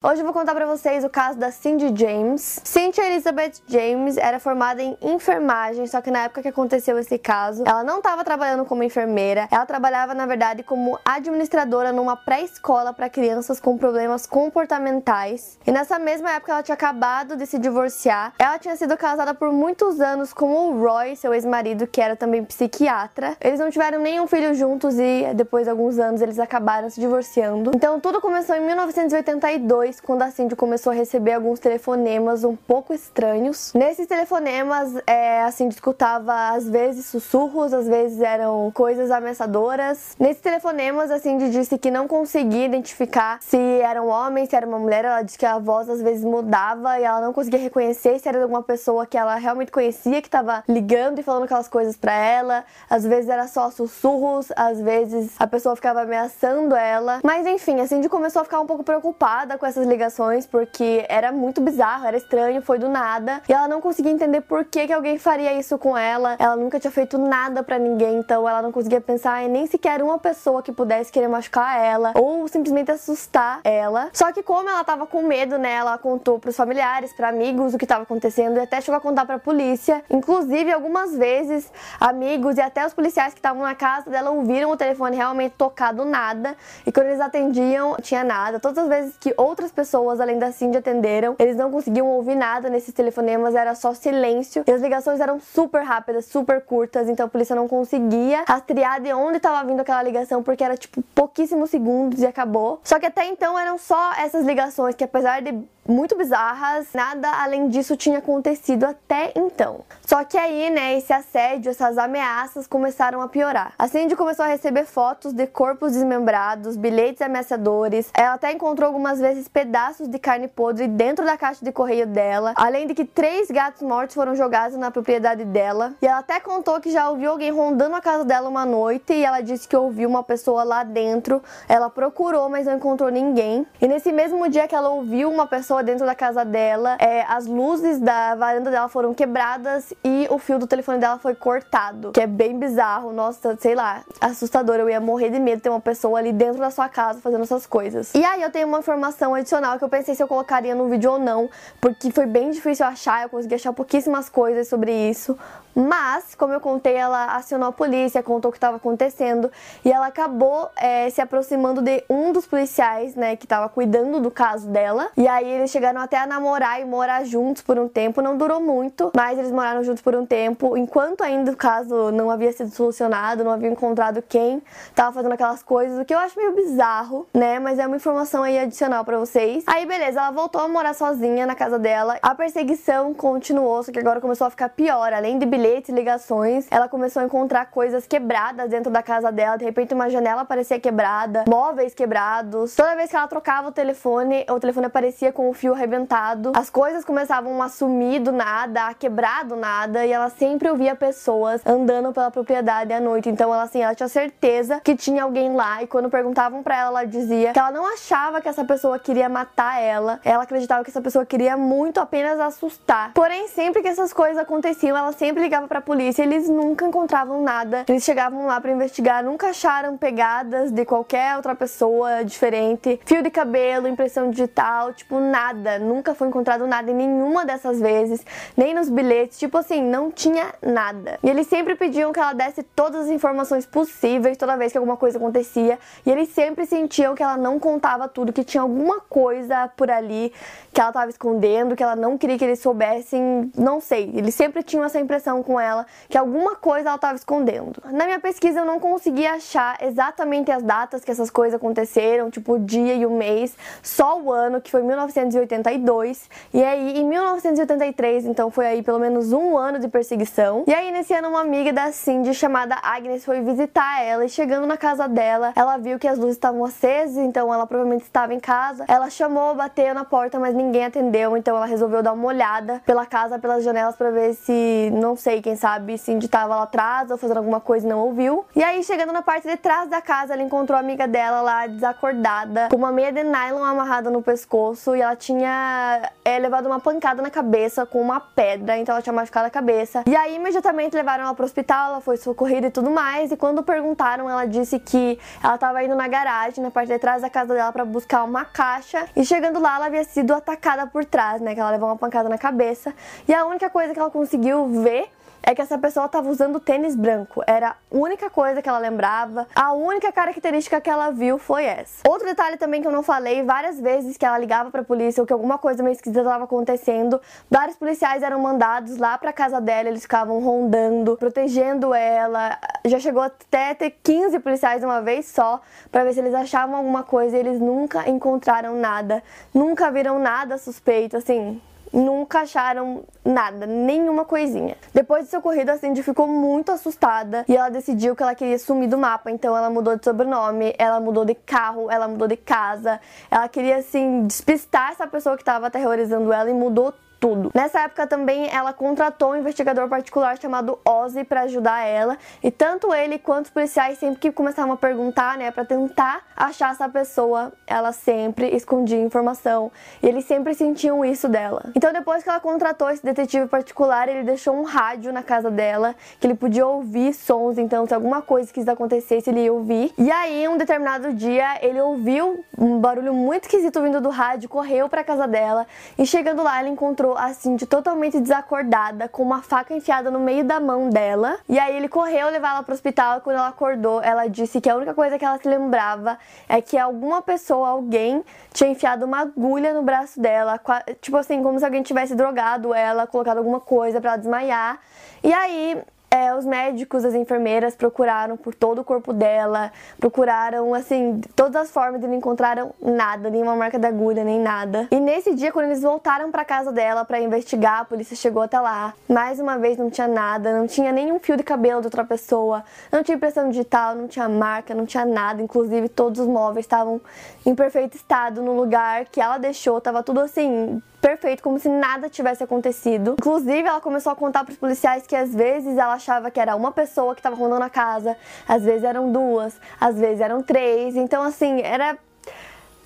Hoje eu vou contar para vocês o caso da Cindy James. Cynthia Elizabeth James era formada em enfermagem, só que na época que aconteceu esse caso, ela não estava trabalhando como enfermeira, ela trabalhava na verdade como administradora numa pré-escola para crianças com problemas comportamentais. E nessa mesma época ela tinha acabado de se divorciar. Ela tinha sido casada por muitos anos com o Roy, seu ex-marido, que era também psiquiatra. Eles não tiveram nenhum filho juntos e depois de alguns anos eles acabaram se divorciando. Então tudo começou em 1982 depois, quando a Cindy começou a receber alguns telefonemas um pouco estranhos. Nesses telefonemas, é, a Cindy escutava às vezes sussurros, às vezes eram coisas ameaçadoras. Nesses telefonemas, a Cindy disse que não conseguia identificar se era um homem, se era uma mulher. Ela disse que a voz às vezes mudava e ela não conseguia reconhecer se era alguma pessoa que ela realmente conhecia que estava ligando e falando aquelas coisas para ela. Às vezes era só sussurros, às vezes a pessoa ficava ameaçando ela. Mas enfim, a Cindy começou a ficar um pouco preocupada com essa essas ligações porque era muito bizarro, era estranho, foi do nada. E ela não conseguia entender por que, que alguém faria isso com ela. Ela nunca tinha feito nada para ninguém, então ela não conseguia pensar em nem sequer uma pessoa que pudesse querer machucar ela ou simplesmente assustar ela. Só que como ela tava com medo, né, ela contou pros familiares, para amigos o que tava acontecendo e até chegou a contar pra polícia. Inclusive, algumas vezes, amigos e até os policiais que estavam na casa dela ouviram o telefone realmente tocar do nada. E quando eles atendiam, tinha nada. Todas as vezes que outras outras pessoas além da Cindy atenderam. Eles não conseguiam ouvir nada nesses telefonemas, era só silêncio. E as ligações eram super rápidas, super curtas, então a polícia não conseguia rastrear de onde estava vindo aquela ligação, porque era tipo pouquíssimos segundos e acabou. Só que até então eram só essas ligações que apesar de muito bizarras. Nada além disso tinha acontecido até então. Só que aí, né, esse assédio, essas ameaças começaram a piorar. A Cindy começou a receber fotos de corpos desmembrados, bilhetes ameaçadores. Ela até encontrou algumas vezes pedaços de carne podre dentro da caixa de correio dela, além de que três gatos mortos foram jogados na propriedade dela. E ela até contou que já ouviu alguém rondando a casa dela uma noite e ela disse que ouviu uma pessoa lá dentro. Ela procurou, mas não encontrou ninguém. E nesse mesmo dia que ela ouviu uma pessoa pessoa dentro da casa dela, é, as luzes da varanda dela foram quebradas e o fio do telefone dela foi cortado. Que é bem bizarro, nossa, sei lá, assustador. Eu ia morrer de medo de ter uma pessoa ali dentro da sua casa fazendo essas coisas. E aí eu tenho uma informação adicional que eu pensei se eu colocaria no vídeo ou não, porque foi bem difícil achar, eu consegui achar pouquíssimas coisas sobre isso. Mas, como eu contei, ela acionou a polícia, contou o que estava acontecendo e ela acabou é, se aproximando de um dos policiais, né, que estava cuidando do caso dela. E aí eles chegaram até a namorar e morar juntos por um tempo. Não durou muito, mas eles moraram juntos por um tempo, enquanto ainda o caso não havia sido solucionado, não havia encontrado quem estava fazendo aquelas coisas, o que eu acho meio bizarro, né? Mas é uma informação aí adicional para vocês. Aí, beleza, ela voltou a morar sozinha na casa dela. A perseguição continuou, só que agora começou a ficar pior. Além de bilhetes bilhetes, ligações. Ela começou a encontrar coisas quebradas dentro da casa dela. De repente, uma janela parecia quebrada, móveis quebrados. Toda vez que ela trocava o telefone, o telefone aparecia com o fio arrebentado. As coisas começavam a sumir do nada, a quebrar do nada. E ela sempre ouvia pessoas andando pela propriedade à noite. Então, ela assim, ela tinha certeza que tinha alguém lá. E quando perguntavam para ela, ela dizia que ela não achava que essa pessoa queria matar ela. Ela acreditava que essa pessoa queria muito apenas assustar. Porém, sempre que essas coisas aconteciam, ela sempre ligava para a polícia, eles nunca encontravam nada. Eles chegavam lá para investigar, nunca acharam pegadas de qualquer outra pessoa diferente, fio de cabelo, impressão digital, tipo nada. Nunca foi encontrado nada em nenhuma dessas vezes, nem nos bilhetes, tipo assim, não tinha nada. E eles sempre pediam que ela desse todas as informações possíveis toda vez que alguma coisa acontecia, e eles sempre sentiam que ela não contava tudo, que tinha alguma coisa por ali que ela estava escondendo, que ela não queria que eles soubessem, não sei. Eles sempre tinham essa impressão com ela que alguma coisa ela estava escondendo. Na minha pesquisa eu não consegui achar exatamente as datas que essas coisas aconteceram, tipo o dia e o mês, só o ano que foi 1982 1982. E aí, em 1983, então foi aí pelo menos um ano de perseguição. E aí, nesse ano, uma amiga da Cindy chamada Agnes foi visitar ela e chegando na casa dela, ela viu que as luzes estavam acesas, então ela provavelmente estava em casa. Ela chamou, bateu na porta, mas ninguém atendeu, então ela resolveu dar uma olhada pela casa, pelas janelas para ver se, não sei, quem sabe Cindy estava lá atrás ou fazendo alguma coisa e não ouviu. E aí, chegando na parte de trás da casa, ela encontrou a amiga dela lá desacordada, com uma meia de nylon amarrada no pescoço e ela tinha é, levado uma pancada na cabeça com uma pedra, então ela tinha machucado a cabeça. E aí, imediatamente levaram ela pro hospital, ela foi socorrida e tudo mais. E quando perguntaram, ela disse que ela estava indo na garagem, na parte de trás da casa dela, para buscar uma caixa. E chegando lá, ela havia sido atacada por trás, né? Que ela levou uma pancada na cabeça. E a única coisa que ela conseguiu ver é que essa pessoa estava usando tênis branco. Era a única coisa que ela lembrava, a única característica que ela viu foi essa. Outro detalhe também que eu não falei, várias vezes que ela ligava para a polícia ou que alguma coisa meio esquisita estava acontecendo, vários policiais eram mandados lá para casa dela, eles ficavam rondando, protegendo ela. Já chegou até ter 15 policiais uma vez só para ver se eles achavam alguma coisa e eles nunca encontraram nada, nunca viram nada suspeito, assim, nunca acharam nada, nenhuma coisinha. Depois de seu ocorrido, a Cindy ficou muito assustada e ela decidiu que ela queria sumir do mapa, então ela mudou de sobrenome, ela mudou de carro, ela mudou de casa, ela queria assim despistar essa pessoa que estava aterrorizando ela e mudou tudo. Nessa época também ela contratou um investigador particular chamado Ozzy para ajudar ela, e tanto ele quanto os policiais sempre que começavam a perguntar, né, para tentar achar essa pessoa, ela sempre escondia informação, e eles sempre sentiam isso dela. Então depois que ela contratou esse detetive particular, ele deixou um rádio na casa dela, que ele podia ouvir sons, então se alguma coisa quis acontecesse, ele ia ouvir. E aí, um determinado dia, ele ouviu um barulho muito esquisito vindo do rádio, correu para casa dela, e chegando lá, ele encontrou encontrou a Cindy totalmente desacordada, com uma faca enfiada no meio da mão dela. E aí ele correu levar ela pro hospital e quando ela acordou, ela disse que a única coisa que ela se lembrava é que alguma pessoa, alguém, tinha enfiado uma agulha no braço dela, tipo assim, como se alguém tivesse drogado ela, colocado alguma coisa para desmaiar. E aí é, os médicos, as enfermeiras procuraram por todo o corpo dela, procuraram, assim, todas as formas e não encontraram nada, nenhuma marca da agulha, nem nada. E nesse dia, quando eles voltaram para casa dela para investigar, a polícia chegou até lá. Mais uma vez, não tinha nada, não tinha nenhum fio de cabelo de outra pessoa, não tinha impressão digital, não tinha marca, não tinha nada. Inclusive, todos os móveis estavam em perfeito estado no lugar que ela deixou, tava tudo assim, perfeito, como se nada tivesse acontecido. Inclusive, ela começou a contar para os policiais que às vezes ela achava que era uma pessoa que estava rondando a casa, às vezes eram duas, às vezes eram três. Então, assim, era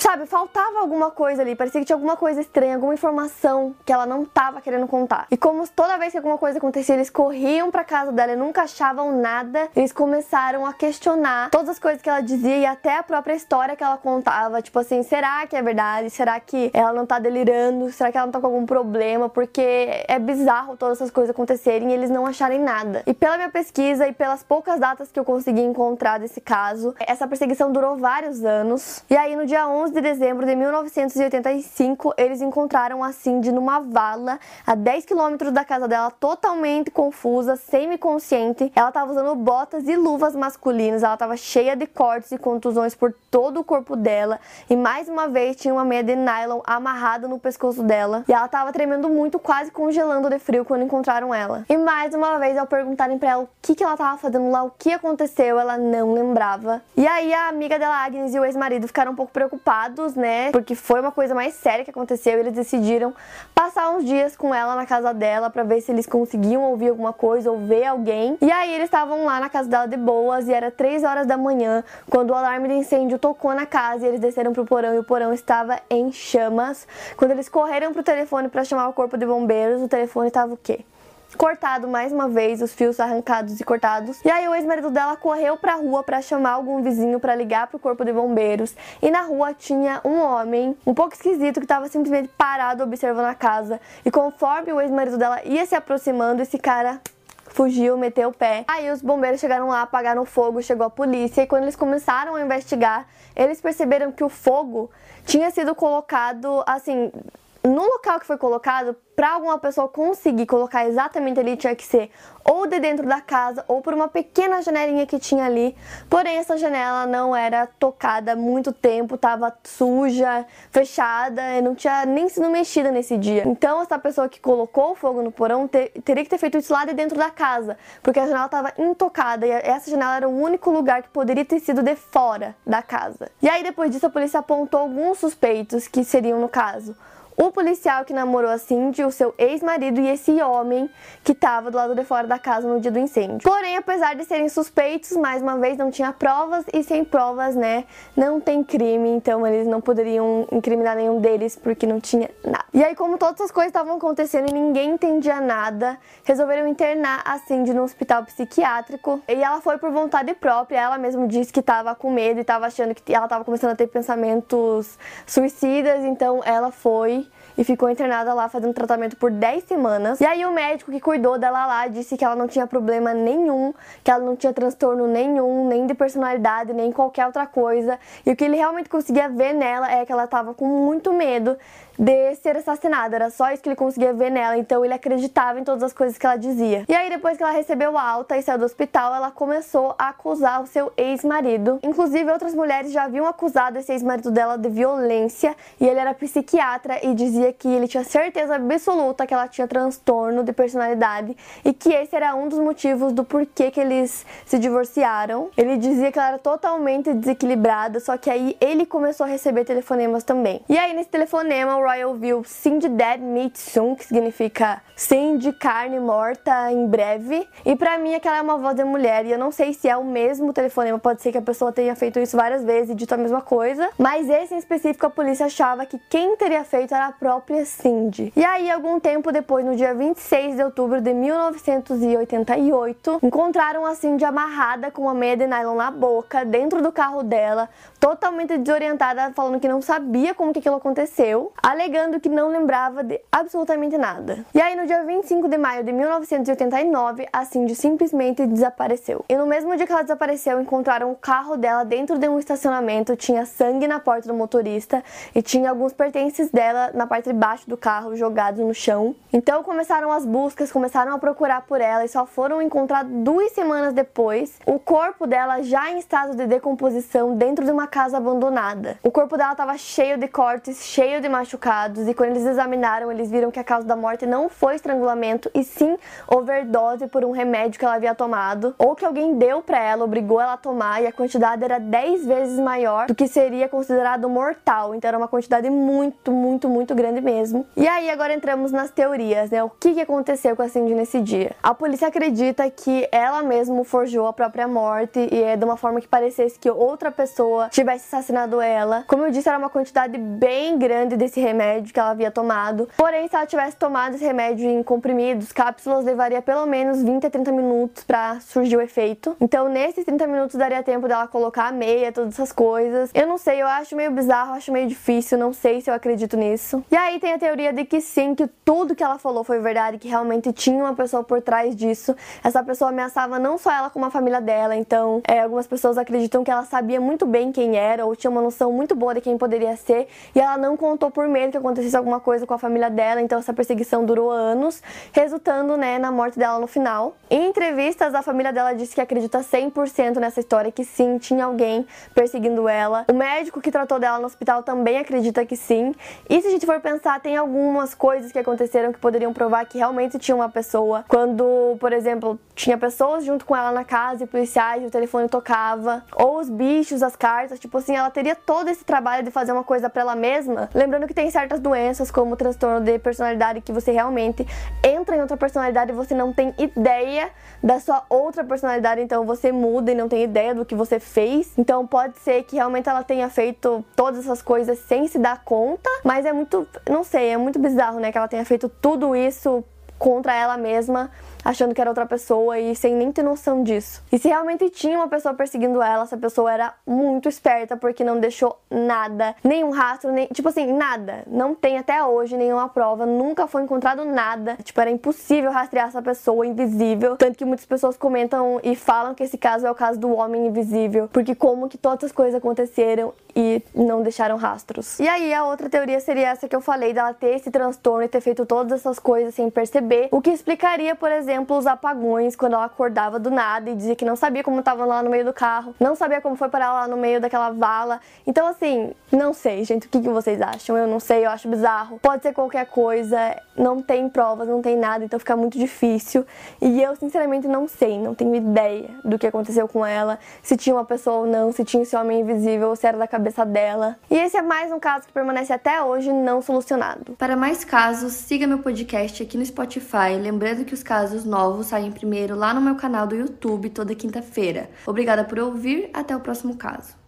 Sabe, faltava alguma coisa ali, parecia que tinha alguma coisa estranha, alguma informação que ela não tava querendo contar. E como toda vez que alguma coisa acontecia, eles corriam pra casa dela e nunca achavam nada, eles começaram a questionar todas as coisas que ela dizia e até a própria história que ela contava. Tipo assim, será que é verdade? Será que ela não tá delirando? Será que ela não tá com algum problema? Porque é bizarro todas essas coisas acontecerem e eles não acharem nada. E pela minha pesquisa e pelas poucas datas que eu consegui encontrar desse caso, essa perseguição durou vários anos. E aí no dia 11 11 de dezembro de 1985, eles encontraram a Cindy numa vala a 10 quilômetros da casa dela, totalmente confusa, semi-consciente. Ela estava usando botas e luvas masculinas, ela estava cheia de cortes e contusões por todo o corpo dela e mais uma vez tinha uma meia de nylon amarrada no pescoço dela e ela estava tremendo muito, quase congelando de frio quando encontraram ela. E mais uma vez, ao perguntarem para ela o que, que ela estava fazendo lá, o que aconteceu, ela não lembrava. E aí a amiga dela, Agnes, e o ex-marido ficaram um pouco preocupados né? Porque foi uma coisa mais séria que aconteceu. Eles decidiram passar uns dias com ela na casa dela para ver se eles conseguiam ouvir alguma coisa ou ver alguém. E aí eles estavam lá na casa dela de boas e era 3 horas da manhã quando o alarme de incêndio tocou na casa e eles desceram pro porão e o porão estava em chamas. Quando eles correram pro telefone para chamar o corpo de bombeiros, o telefone estava o quê? Cortado mais uma vez, os fios arrancados e cortados. E aí o ex-marido dela correu pra rua para chamar algum vizinho para ligar pro corpo de bombeiros. E na rua tinha um homem, um pouco esquisito, que estava simplesmente parado observando a casa. E conforme o ex-marido dela ia se aproximando, esse cara fugiu, meteu o pé. Aí os bombeiros chegaram lá, apagaram o fogo, chegou a polícia e quando eles começaram a investigar, eles perceberam que o fogo tinha sido colocado assim no local que foi colocado, para alguma pessoa conseguir colocar exatamente ali, tinha que ser ou de dentro da casa ou por uma pequena janelinha que tinha ali. Porém, essa janela não era tocada há muito tempo, estava suja, fechada, e não tinha nem sido mexida nesse dia. Então, essa pessoa que colocou o fogo no porão ter, teria que ter feito isso lá de dentro da casa, porque a janela estava intocada e essa janela era o único lugar que poderia ter sido de fora da casa. E aí, depois disso, a polícia apontou alguns suspeitos que seriam no caso o policial que namorou a Cindy, o seu ex-marido e esse homem que estava do lado de fora da casa no dia do incêndio. Porém, apesar de serem suspeitos, mais uma vez não tinha provas e sem provas, né, não tem crime, então eles não poderiam incriminar nenhum deles porque não tinha nada. E aí, como todas as coisas estavam acontecendo e ninguém entendia nada, resolveram internar a Cindy no hospital psiquiátrico e ela foi por vontade própria. Ela mesma disse que estava com medo e estava achando que ela estava começando a ter pensamentos suicidas, então ela foi e ficou internada lá fazendo tratamento por 10 semanas. E aí o médico que cuidou dela lá disse que ela não tinha problema nenhum, que ela não tinha transtorno nenhum, nem de personalidade, nem qualquer outra coisa. E o que ele realmente conseguia ver nela é que ela tava com muito medo de ser assassinada. Era só isso que ele conseguia ver nela, então ele acreditava em todas as coisas que ela dizia. E aí, depois que ela recebeu alta e saiu do hospital, ela começou a acusar o seu ex-marido. Inclusive, outras mulheres já haviam acusado esse ex-marido dela de violência e ele era psiquiatra e dizia que ele tinha certeza absoluta que ela tinha transtorno de personalidade e que esse era um dos motivos do porquê que eles se divorciaram. Ele dizia que ela era totalmente desequilibrada, só que aí ele começou a receber telefonemas também. E aí, nesse telefonema, Roy ouviu Cindy Dead Meat Soon, que significa Cindy carne morta em breve. E para mim aquela é uma voz de mulher e eu não sei se é o mesmo telefonema, pode ser que a pessoa tenha feito isso várias vezes e dito a mesma coisa, mas esse em específico a polícia achava que quem teria feito era a própria Cindy. E aí algum tempo depois, no dia 26 de outubro de 1988, encontraram a Cindy amarrada com uma meia de nylon na boca dentro do carro dela, totalmente desorientada, falando que não sabia como que aquilo aconteceu alegando que não lembrava de absolutamente nada. E aí, no dia 25 de maio de 1989, a Cindy simplesmente desapareceu. E no mesmo dia que ela desapareceu, encontraram o carro dela dentro de um estacionamento, tinha sangue na porta do motorista e tinha alguns pertences dela na parte de baixo do carro jogados no chão. Então começaram as buscas, começaram a procurar por ela e só foram encontrar duas semanas depois o corpo dela já em estado de decomposição dentro de uma casa abandonada. O corpo dela estava cheio de cortes, cheio de machucados e quando eles examinaram, eles viram que a causa da morte não foi estrangulamento e sim overdose por um remédio que ela havia tomado ou que alguém deu para ela, obrigou ela a tomar e a quantidade era 10 vezes maior do que seria considerado mortal. Então era uma quantidade muito, muito, muito grande mesmo. E aí agora entramos nas teorias, né? O que, que aconteceu com a Cindy nesse dia? A polícia acredita que ela mesma forjou a própria morte e é de uma forma que parecesse que outra pessoa tivesse assassinado ela. Como eu disse, era uma quantidade bem grande desse remédio remédio que ela havia tomado. Porém, se ela tivesse tomado esse remédio em comprimidos, cápsulas, levaria pelo menos 20 a 30 minutos para surgir o efeito. Então, nesses 30 minutos daria tempo dela colocar a meia, todas essas coisas. Eu não sei, eu acho meio bizarro, acho meio difícil, não sei se eu acredito nisso. E aí tem a teoria de que sim, que tudo que ela falou foi verdade, que realmente tinha uma pessoa por trás disso. Essa pessoa ameaçava não só ela como a família dela, então é, algumas pessoas acreditam que ela sabia muito bem quem era ou tinha uma noção muito boa de quem poderia ser e ela não contou por medo que acontecesse alguma coisa com a família dela, então essa perseguição durou anos, resultando, né, na morte dela no final. Em entrevistas, a família dela disse que acredita 100% nessa história, que sim, tinha alguém perseguindo ela. O médico que tratou dela no hospital também acredita que sim. E se a gente for pensar, tem algumas coisas que aconteceram que poderiam provar que realmente tinha uma pessoa. Quando, por exemplo, tinha pessoas junto com ela na casa e policiais e o telefone tocava, ou os bichos, as cartas, tipo assim, ela teria todo esse trabalho de fazer uma coisa para ela mesma. Lembrando que tem certas doenças como o transtorno de personalidade que você realmente entra em outra personalidade e você não tem ideia da sua outra personalidade, então você muda e não tem ideia do que você fez. Então pode ser que realmente ela tenha feito todas essas coisas sem se dar conta, mas é muito, não sei, é muito bizarro, né, que ela tenha feito tudo isso contra ela mesma achando que era outra pessoa e sem nem ter noção disso. E se realmente tinha uma pessoa perseguindo ela, essa pessoa era muito esperta porque não deixou nada, nenhum rastro, nem, tipo assim, nada. Não tem até hoje nenhuma prova, nunca foi encontrado nada. Tipo, era impossível rastrear essa pessoa invisível. Tanto que muitas pessoas comentam e falam que esse caso é o caso do homem invisível, porque como que todas as coisas aconteceram e não deixaram rastros. E aí a outra teoria seria essa que eu falei dela ter esse transtorno e ter feito todas essas coisas sem perceber, o que explicaria, por exemplo, os apagões quando ela acordava do nada e dizia que não sabia como estava lá no meio do carro, não sabia como foi parar lá no meio daquela vala. Então assim, não sei, gente, o que, que vocês acham? Eu não sei, eu acho bizarro. Pode ser qualquer coisa, não tem provas, não tem nada, então fica muito difícil. E eu sinceramente não sei, não tenho ideia do que aconteceu com ela, se tinha uma pessoa ou não, se tinha esse homem invisível se era da cabeça cabeça dela. E esse é mais um caso que permanece até hoje não solucionado. Para mais casos, siga meu podcast aqui no Spotify. Lembrando que os casos novos saem primeiro lá no meu canal do YouTube toda quinta-feira. Obrigada por ouvir, até o próximo caso.